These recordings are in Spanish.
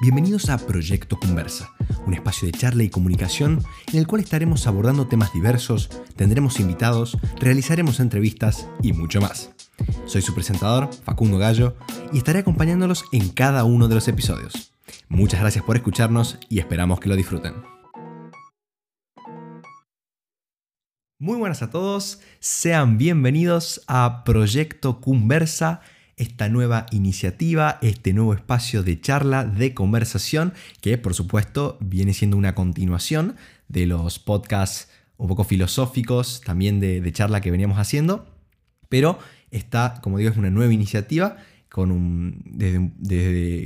Bienvenidos a Proyecto Conversa, un espacio de charla y comunicación en el cual estaremos abordando temas diversos, tendremos invitados, realizaremos entrevistas y mucho más. Soy su presentador, Facundo Gallo, y estaré acompañándolos en cada uno de los episodios. Muchas gracias por escucharnos y esperamos que lo disfruten. Muy buenas a todos, sean bienvenidos a Proyecto Conversa, esta nueva iniciativa, este nuevo espacio de charla, de conversación, que por supuesto viene siendo una continuación de los podcasts un poco filosóficos, también de, charla que veníamos haciendo, pero está, como digo, es una nueva iniciativa con un,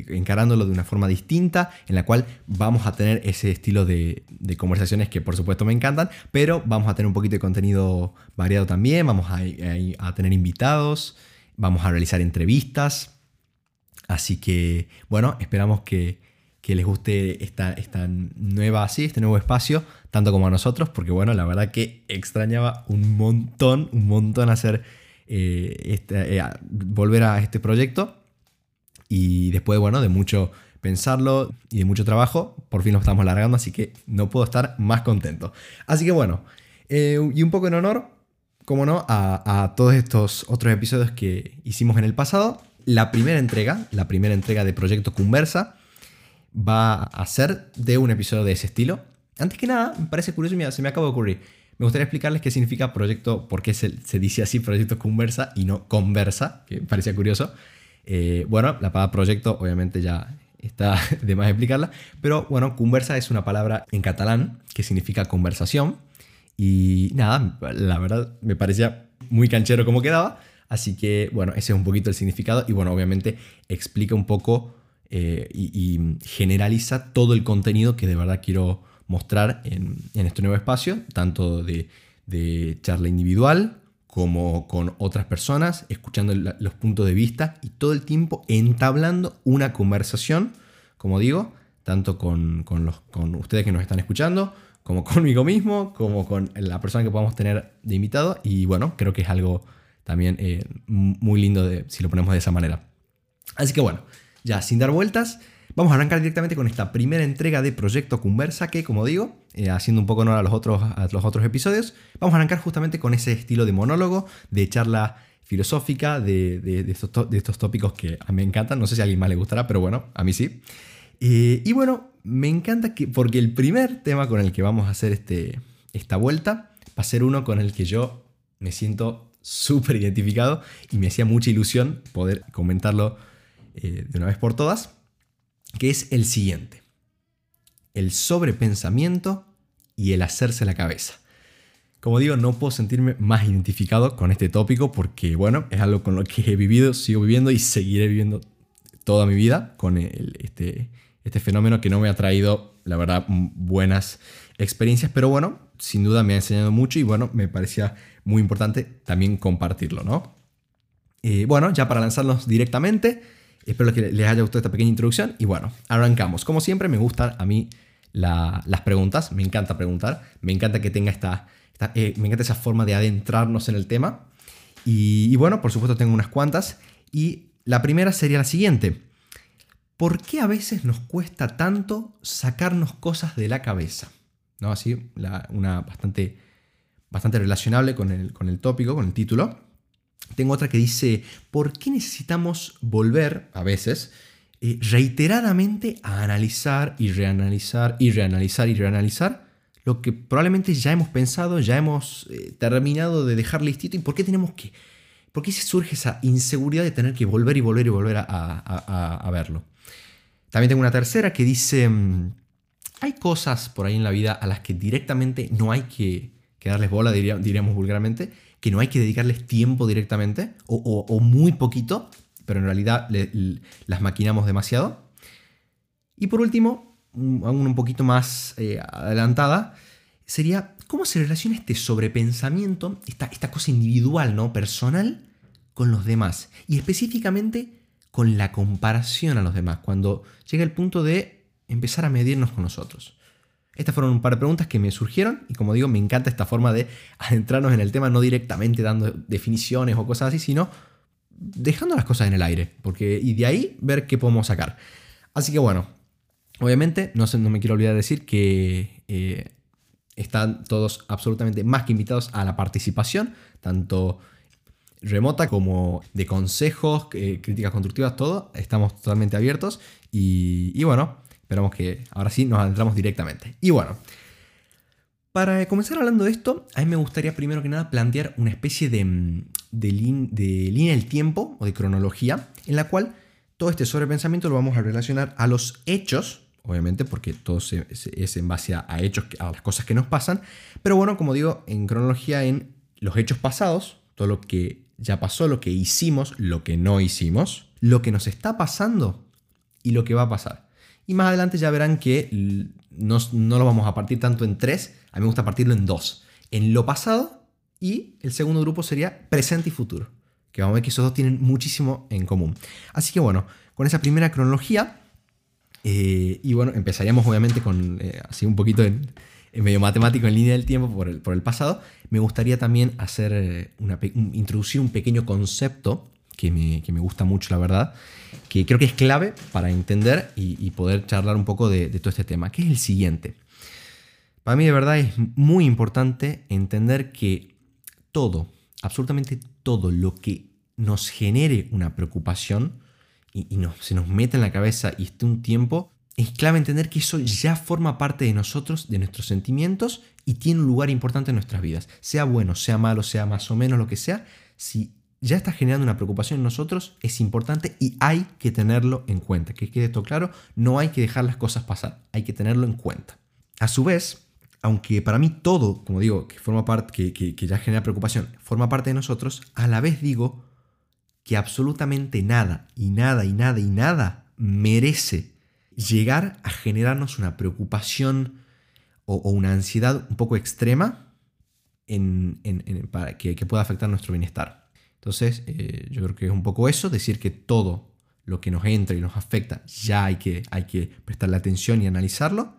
encarándolo de una forma distinta, en la cual vamos a tener ese estilo de, conversaciones que por supuesto me encantan, pero vamos a tener un poquito de contenido variado también, vamos a, tener invitados, vamos a realizar entrevistas, así que bueno, esperamos que, les guste esta, esta nueva, así, este nuevo espacio, tanto como a nosotros, porque bueno, la verdad que extrañaba un montón, un montón hacer eh, este, eh, volver a este proyecto. Y después, bueno, de mucho pensarlo y de mucho trabajo, por fin lo estamos largando, así que no puedo estar más contento. Así que bueno, eh, y un poco en honor, como no, a, todos estos otros episodios que hicimos en el pasado, la primera entrega, la primera entrega de Proyecto Conversa, va a ser de un episodio de ese estilo. Antes que nada, me parece curioso, mira, se me acaba de ocurrir. Me gustaría explicarles qué significa proyecto, por qué se, dice así proyecto conversa y no conversa, que parecía curioso. Eh, bueno, la palabra proyecto obviamente ya está de más explicarla, pero bueno, conversa es una palabra en catalán que significa conversación y nada, la verdad me parecía muy canchero como quedaba, así que bueno, ese es un poquito el significado y bueno, obviamente explica un poco eh, y generaliza todo el contenido que de verdad quiero mostrar en, este nuevo espacio, tanto de, charla individual como con otras personas, escuchando los puntos de vista y todo el tiempo entablando una conversación, como digo, tanto con, los, con ustedes que nos están escuchando, como conmigo mismo, como con la persona que podamos tener de invitado. Y bueno, creo que es algo también eh, muy lindo de, si lo ponemos de esa manera. Así que bueno, ya sin dar vueltas, Vamos a arrancar directamente con esta primera entrega de Proyecto Conversa que, como digo, eh, haciendo un poco honor a los, otros, los otros episodios, vamos a arrancar justamente con ese estilo de monólogo, de charla filosófica, de, estos, tópicos que a mí me encantan. No sé si a alguien más le gustará, pero bueno, a mí sí. Eh, y bueno, me encanta que, porque el primer tema con el que vamos a hacer este, esta vuelta va a ser uno con el que yo me siento súper identificado y me hacía mucha ilusión poder comentarlo eh, de una vez por todas que es el siguiente. El sobrepensamiento y el hacerse la cabeza. Como digo, no puedo sentirme más identificado con este tópico porque, bueno, es algo con lo que he vivido, sigo viviendo y seguiré viviendo toda mi vida con este, este fenómeno que no me ha traído, la verdad, buenas experiencias, pero bueno, sin duda me ha enseñado mucho y bueno, me parecía muy importante también compartirlo, ¿no? Eh, bueno, ya para lanzarnos directamente, Espero que les haya gustado esta pequeña introducción y bueno, arrancamos. Como siempre me gustan a mí las preguntas, me encanta preguntar, me encanta que tenga esta, eh, me encanta esa forma de adentrarnos en el tema. Y, bueno, por supuesto tengo unas cuantas y la primera sería la siguiente. ¿Por qué a veces nos cuesta tanto sacarnos cosas de la cabeza? ¿No? Así, una bastante, bastante relacionable con el, con el tópico, con el título. Tengo otra que dice, ¿por qué necesitamos volver a veces eh, reiteradamente a analizar y reanalizar y reanalizar y reanalizar lo que probablemente ya hemos pensado, ya hemos eh, terminado de dejar listito y por qué tenemos que, por qué se surge esa inseguridad de tener que volver y volver y volver a, verlo? También tengo una tercera que dice, mm, hay cosas por ahí en la vida a las que directamente no hay que, darles bola, diríamos vulgarmente, que no hay que dedicarles tiempo directamente o, muy poquito, pero en realidad las maquinamos demasiado. Y por último, aún un poquito más eh, adelantada, sería cómo se relaciona este sobrepensamiento, esta, esta cosa individual, ¿no? personal, con los demás. Y específicamente con la comparación a los demás, cuando llega el punto de empezar a medirnos con nosotros. Estas fueron un par de preguntas que me surgieron y como digo, me encanta esta forma de adentrarnos en el tema, no directamente dando definiciones o cosas así, sino dejando las cosas en el aire, porque y de ahí ver qué podemos sacar. Así que bueno, Obviamente, no, no me quiero olvidar de decir que eh, están todos absolutamente más que invitados a la participación, tanto remota como de consejos, eh, críticas constructivas, todo. Estamos totalmente abiertos y, bueno, esperamos que ahora sí nos adentramos directamente. Y bueno, para comenzar hablando de esto, a mí me gustaría primero que nada plantear una especie de, de, de línea del tiempo o de cronología en la cual todo este sobrepensamiento lo vamos a relacionar a los hechos obviamente, porque todo es en base a, hechos, a las cosas que nos pasan. Pero bueno, como digo, en cronología, en los hechos pasados, todo lo que ya pasó, lo que hicimos, lo que no hicimos, lo que nos está pasando y lo que va a pasar. Y más adelante ya verán que no, no lo vamos a partir tanto en tres, a mí me gusta partirlo en dos. En lo pasado y el segundo grupo sería presente y futuro. Que vamos a ver que esos dos tienen muchísimo en común. Así que bueno, con esa primera cronología eh, y bueno, empezaríamos obviamente con eh, así un poquito en, medio matemático en línea del tiempo por el, pasado. Me gustaría también hacer eh, una, introducir un pequeño concepto que me, que me, gusta mucho, la verdad, que creo que es clave para entender y, poder charlar un poco de, todo este tema, que es el siguiente. Para mí de verdad es muy importante entender que todo, absolutamente todo lo que nos genere una preocupación, y, se nos mete en la cabeza y esté un tiempo, es clave entender que eso ya forma parte de nosotros, de nuestros sentimientos y tiene un lugar importante en nuestras vidas. Sea bueno, sea malo, sea más o menos lo que sea, si ya está generando una preocupación en nosotros, es importante y hay que tenerlo en cuenta. Que quede esto claro, no hay que dejar las cosas pasar, hay que tenerlo en cuenta. A su vez, aunque para mí todo, como digo, que forma parte, que, que ya genera preocupación, forma parte de nosotros, a la vez digo, que absolutamente nada y nada y nada y nada merece llegar a generarnos una preocupación o, una ansiedad un poco extrema en, para que, pueda afectar nuestro bienestar. Entonces, eh, yo creo que es un poco eso, decir que todo lo que nos entra y nos afecta ya hay que, hay que prestarle atención y analizarlo,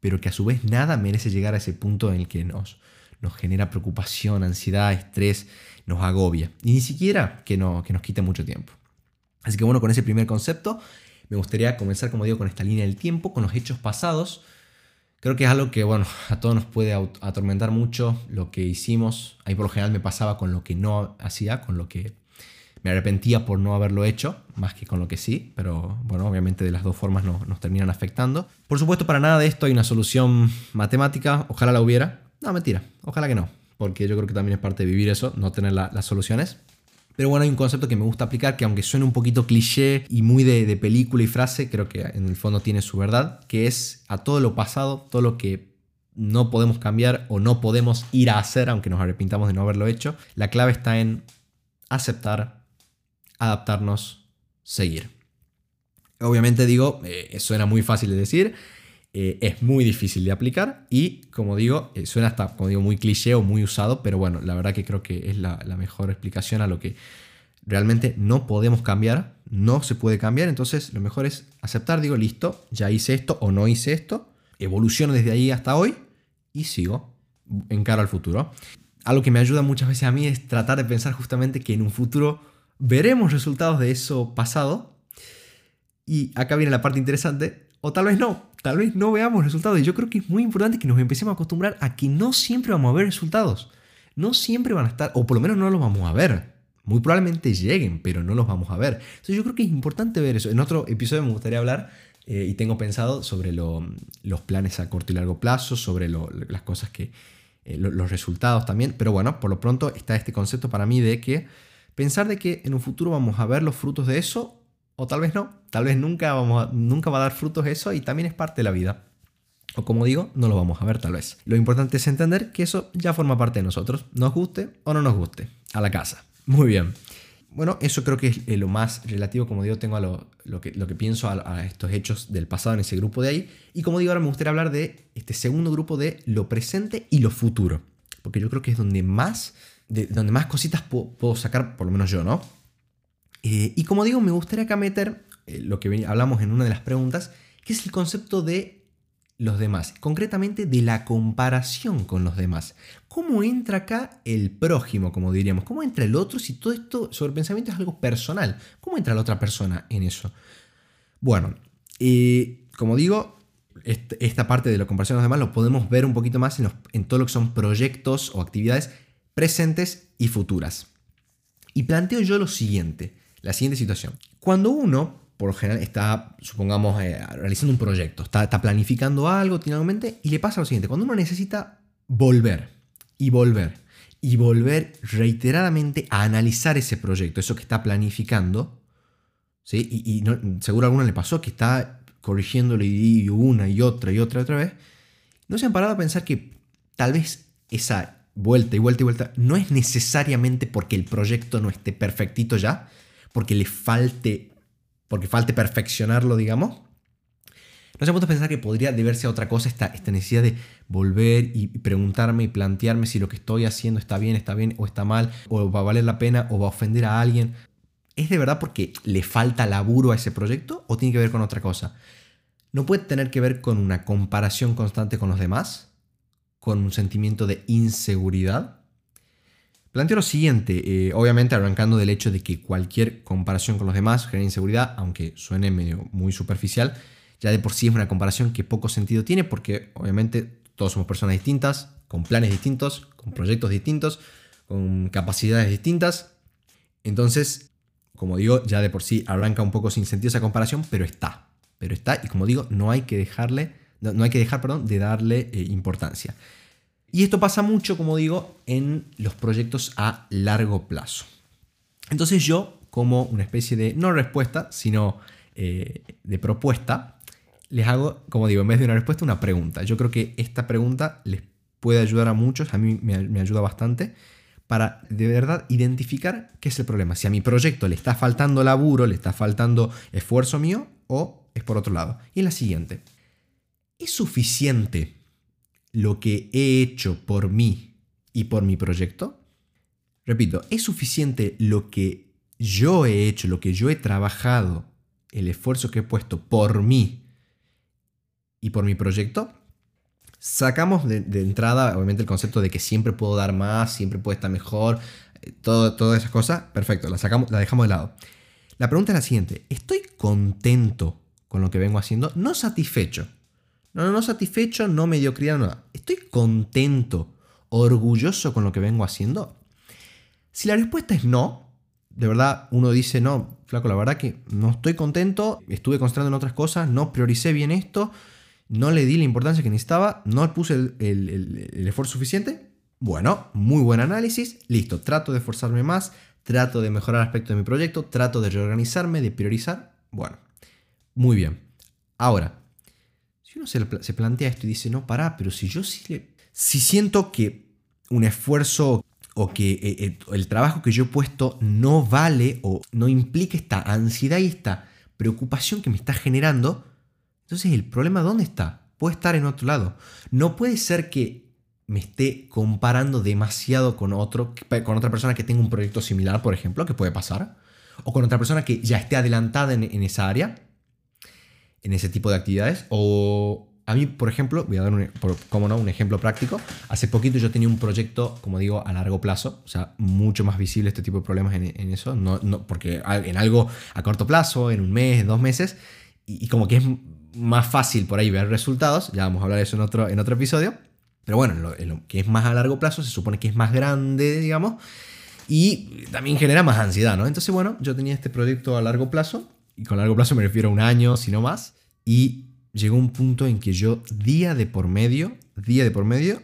pero que a su vez nada merece llegar a ese punto en el que nos, nos genera preocupación, ansiedad, estrés, nos agobia. Y ni siquiera que, no, que nos quite mucho tiempo. Así que bueno, con ese primer concepto me gustaría comenzar, como digo, con esta línea del tiempo, con los hechos pasados. Creo que es algo que, bueno, a todos nos puede atormentar mucho lo que hicimos. Ahí por lo general me pasaba con lo que no hacía, con lo que me arrepentía por no haberlo hecho, más que con lo que sí, pero bueno, obviamente de las dos formas nos terminan afectando. Por supuesto, para nada de esto hay una solución matemática, ojalá la hubiera. No, mentira, ojalá que no porque yo creo que también es parte de vivir eso, no tener las soluciones. Pero bueno, hay un concepto que me gusta aplicar que aunque suene un poquito cliché y muy de, película y frase, creo que en el fondo tiene su verdad, que es a todo lo pasado, todo lo que no podemos cambiar o no podemos ir a hacer, aunque nos arrepintamos de no haberlo hecho, la clave está en aceptar, adaptarnos, seguir. Obviamente digo, eh, suena muy fácil de decir, eh, es muy difícil de aplicar y, como digo, eh, suena hasta como digo, muy cliché o muy usado, pero bueno, la verdad que creo que es la, mejor explicación a lo que realmente no podemos cambiar, no se puede cambiar, entonces lo mejor es aceptar, digo, listo, ya hice esto o no hice esto, evoluciono desde ahí hasta hoy y sigo en cara al futuro. Algo que me ayuda muchas veces a mí es tratar de pensar justamente que en un futuro veremos resultados de eso pasado. Y acá viene la parte interesante, o tal vez no, tal vez no veamos resultados. Y yo creo que es muy importante que nos empecemos a acostumbrar a que no siempre vamos a ver resultados. No siempre van a estar, o por lo menos no los vamos a ver. Muy probablemente lleguen, pero no los vamos a ver. Entonces yo creo que es importante ver eso. En otro episodio me gustaría hablar, eh, y tengo pensado, sobre los planes a corto y largo plazo, sobre las cosas que, eh, los resultados también. Pero bueno, por lo pronto está este concepto para mí de que pensar de que en un futuro vamos a ver los frutos de eso o tal vez no, tal vez nunca, vamos nunca va a dar frutos eso y también es parte de la vida. O como digo, no lo vamos a ver tal vez. Lo importante es entender que eso ya forma parte de nosotros, nos guste o no nos guste, a la casa. Muy bien. Bueno, eso creo que es eh, lo más relativo, como digo, tengo a lo, que, lo que pienso a, estos hechos del pasado en ese grupo de ahí. Y como digo, ahora me gustaría hablar de este segundo grupo de lo presente y lo futuro. Porque yo creo que es donde más, de, donde más cositas puedo sacar, por lo menos yo, ¿no? Eh, y como digo, me gustaría acá meter eh, lo que hablamos en una de las preguntas, que es el concepto de los demás, concretamente de la comparación con los demás. ¿Cómo entra acá el prójimo, como diríamos? ¿Cómo entra el otro si todo esto sobre pensamiento es algo personal? ¿Cómo entra la otra persona en eso? Bueno, eh, como digo, esta parte de la comparación con los demás lo podemos ver un poquito más en, en todo lo que son proyectos o actividades presentes y futuras. Y planteo yo lo siguiente, la siguiente situación. Cuando uno, por general, está, supongamos, eh, realizando un proyecto, está, está planificando algo, tiene algo en mente, y le pasa lo siguiente, cuando uno necesita volver y volver y volver reiteradamente a analizar ese proyecto, eso que está planificando, ¿sí? y, seguro a alguno le pasó que está corrigiéndolo y una y otra y otra y otra vez, no se han parado a pensar que tal vez esa vuelta y vuelta y vuelta, no es necesariamente porque el proyecto no esté perfectito ya, porque le falte, porque falte perfeccionarlo, digamos. No se puede pensar que podría deberse a otra cosa esta, esta necesidad de volver y preguntarme y plantearme si lo que estoy haciendo está bien, está bien o está mal, o va a valer la pena o va a ofender a alguien. ¿Es de verdad porque le falta laburo a ese proyecto o tiene que ver con otra cosa? ¿No puede tener que ver con una comparación constante con los demás? con un sentimiento de inseguridad? Planteo lo siguiente, eh, obviamente arrancando del hecho de que cualquier comparación con los demás genera inseguridad, aunque suene medio muy superficial, ya de por sí es una comparación que poco sentido tiene porque obviamente todos somos personas distintas, con planes distintos, con proyectos distintos, con capacidades distintas. Entonces, como digo, ya de por sí arranca un poco sin sentido esa comparación, pero está. Pero está y como digo, no hay que dejarle no, hay que dejar, perdón, de darle eh, importancia. Y esto pasa mucho, como digo, en los proyectos a largo plazo. Entonces yo, como una especie de, no respuesta, sino eh, de propuesta, les hago, como digo, en vez de una respuesta, una pregunta. Yo creo que esta pregunta les puede ayudar a muchos, a mí me, me ayuda bastante, para de verdad identificar qué es el problema. Si a mi proyecto le está faltando laburo, le está faltando esfuerzo mío, o es por otro lado. Y la siguiente. ¿Es suficiente lo que he hecho por mí y por mi proyecto? Repito, ¿es suficiente lo que yo he hecho, lo que yo he trabajado, el esfuerzo que he puesto por mí y por mi proyecto? Sacamos de, entrada, obviamente, el concepto de que siempre puedo dar más, siempre puede estar mejor, eh, todo, todas esas cosas, perfecto, la, sacamos, la dejamos de lado. La pregunta es la siguiente, ¿estoy contento con lo que vengo haciendo? No satisfecho. No, no, no satisfecho, no mediocridad, nada. Estoy contento, orgulloso con lo que vengo haciendo. Si la respuesta es no, de verdad uno dice, no, flaco, la verdad que no estoy contento, estuve concentrando en otras cosas, no prioricé bien esto, no le di la importancia que necesitaba, no puse el, esfuerzo suficiente. Bueno, muy buen análisis, listo, trato de esforzarme más, trato de mejorar aspectos de mi proyecto, trato de reorganizarme, de priorizar. Bueno, muy bien. Ahora, uno se, plantea esto y dice, no, pará, pero si yo sí Si siento que un esfuerzo o que eh, eh, el trabajo que yo he puesto no vale o no implica esta ansiedad y esta preocupación que me está generando, entonces el problema ¿dónde está? Puede estar en otro lado. No puede ser que me esté comparando demasiado con, otro, con otra persona que tenga un proyecto similar, por ejemplo, que puede pasar, o con otra persona que ya esté adelantada en esa área en ese tipo de actividades. O a mí, por ejemplo, voy a dar un, como no, un ejemplo práctico. Hace poquito yo tenía un proyecto, como digo, a largo plazo, o sea, mucho más visible este tipo de problemas en, eso, no, no, porque en algo a corto plazo, en un mes, dos meses, y, como que es más fácil por ahí ver resultados, ya vamos a hablar de eso en otro, en otro episodio, pero bueno, lo, lo que es más a largo plazo se supone que es más grande, digamos, y también genera más ansiedad, ¿no? Entonces, bueno, yo tenía este proyecto a largo plazo y con largo plazo me refiero a un año, si no más, y llegó un punto en que yo día de por medio, día de por medio,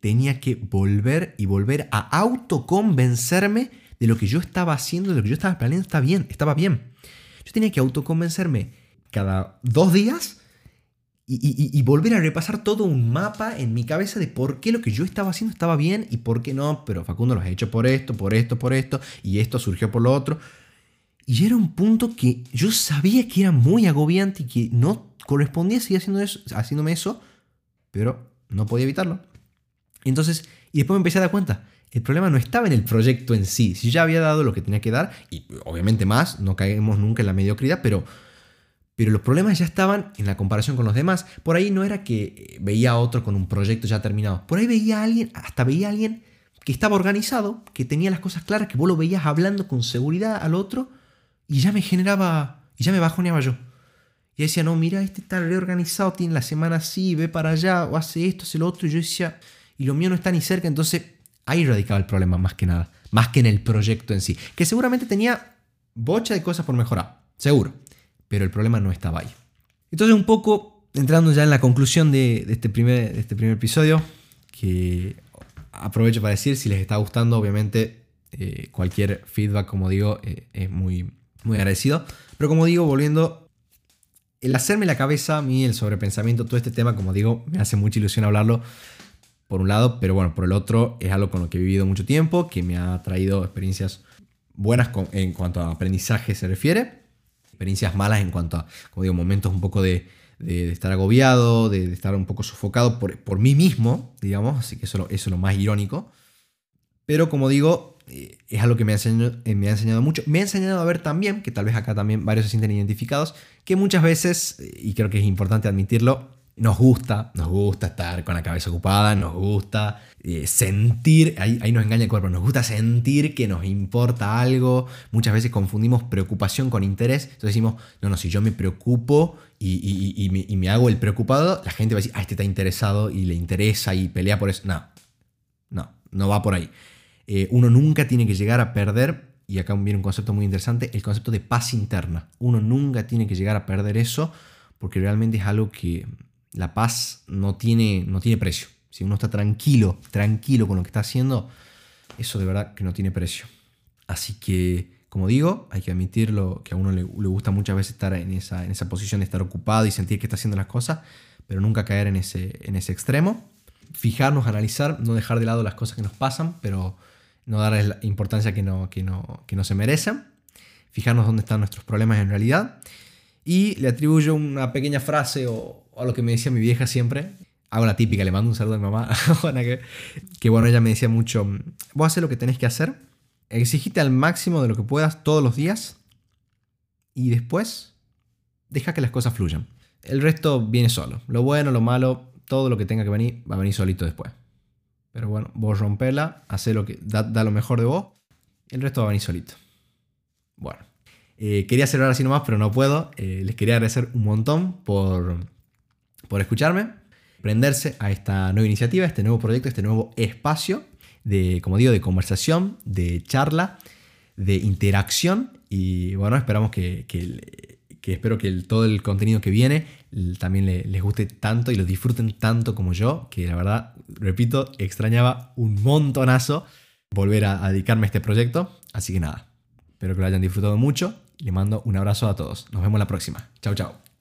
tenía que volver y volver a autoconvencerme de lo que yo estaba haciendo, de lo que yo estaba planeando, está bien, estaba bien. Yo tenía que autoconvencerme cada dos días y, volver a repasar todo un mapa en mi cabeza de por qué lo que yo estaba haciendo estaba bien y por qué no, pero Facundo lo ha hecho por esto, por esto, por esto, y esto surgió por lo otro. Y era un punto que yo sabía que era muy agobiante y que no correspondía seguir haciendo eso, haciéndome eso, pero no podía evitarlo. Entonces, y después me empecé a dar cuenta, el problema no estaba en el proyecto en sí. Si ya había dado lo que tenía que dar, y obviamente más, no caemos nunca en la mediocridad, pero, pero los problemas ya estaban en la comparación con los demás. Por ahí no era que veía a otro con un proyecto ya terminado. Por ahí veía a alguien, hasta veía a alguien que estaba organizado, que tenía las cosas claras, que vos lo veías hablando con seguridad al otro y ya me generaba, y ya me bajoneaba yo. Y decía, no, mira, este está reorganizado, tiene la semana así, ve para allá, o hace esto, hace lo otro. Y yo decía, y lo mío no está ni cerca. Entonces ahí radicaba el problema más que nada, más que en el proyecto en sí. Que seguramente tenía bocha de cosas por mejorar, seguro. Pero el problema no estaba ahí. Entonces un poco, entrando ya en la conclusión de, este, primer, este primer episodio, que aprovecho para decir, si les está gustando, obviamente eh, cualquier feedback, como digo, eh, es muy, muy agradecido. Pero como digo, volviendo el hacerme la cabeza, a mí el sobrepensamiento, todo este tema, como digo, me hace mucha ilusión hablarlo, por un lado, pero bueno, por el otro es algo con lo que he vivido mucho tiempo, que me ha traído experiencias buenas en cuanto a aprendizaje se refiere, experiencias malas en cuanto a, como digo, momentos un poco de, estar agobiado, de, estar un poco sofocado por, por mí mismo, digamos, así que eso, eso es lo más irónico. Pero como digo, es algo que me ha, enseñado, eh, me ha enseñado mucho. Me ha enseñado a ver también, que tal vez acá también varios se sienten identificados, que muchas veces, eh, y creo que es importante admitirlo, nos gusta, nos gusta estar con la cabeza ocupada, nos gusta sentir, ahí, ahí, nos engaña el cuerpo, nos gusta sentir que nos importa algo. Muchas veces confundimos preocupación con interés. Entonces decimos, no, no, si yo me preocupo y, y, me, y, me, hago el preocupado, la gente va a decir, ah, este está interesado y le interesa y pelea por eso. No, no, no va por ahí. Eh, uno nunca tiene que llegar a perder, y acá viene un concepto muy interesante, el concepto de paz interna. Uno nunca tiene que llegar a perder eso porque realmente es algo que la paz no tiene, no tiene precio. Si uno está tranquilo, tranquilo con lo que está haciendo, eso de verdad que no tiene precio. Así que, como digo, hay que admitirlo que a uno le, gusta muchas veces estar en esa, en esa posición de estar ocupado y sentir que está haciendo las cosas, pero nunca caer en ese, en ese extremo. Fijarnos, analizar, no dejar de lado las cosas que nos pasan, pero no darles la importancia que no, que no, que no se merecen, fijarnos dónde están nuestros problemas en realidad. Y le atribuyo una pequeña frase o, a lo que me decía mi vieja siempre. Hago la típica, le mando un saludo a mi mamá, que, que bueno, ella me decía mucho, vos haces lo que tenés que hacer, exigite al máximo de lo que puedas todos los días y después deja que las cosas fluyan. El resto viene solo. Lo bueno, lo malo, todo lo que tenga que venir va a venir solito después. Pero bueno, vos rompela, hace lo que da, lo mejor de vos, el resto va a venir solito. Bueno, eh, quería cerrar así nomás, pero no puedo. Eh, les quería agradecer un montón por, por escucharme, prenderse a esta nueva iniciativa, este nuevo proyecto, este nuevo espacio de, como digo, de conversación, de charla, de interacción. Y bueno, esperamos que, que espero que todo el contenido que viene también les guste tanto y lo disfruten tanto como yo, que la verdad, repito, extrañaba un montonazo volver a, dedicarme a este proyecto. Así que nada, espero que lo hayan disfrutado mucho. Le mando un abrazo a todos. Nos vemos la próxima. Chao, chao.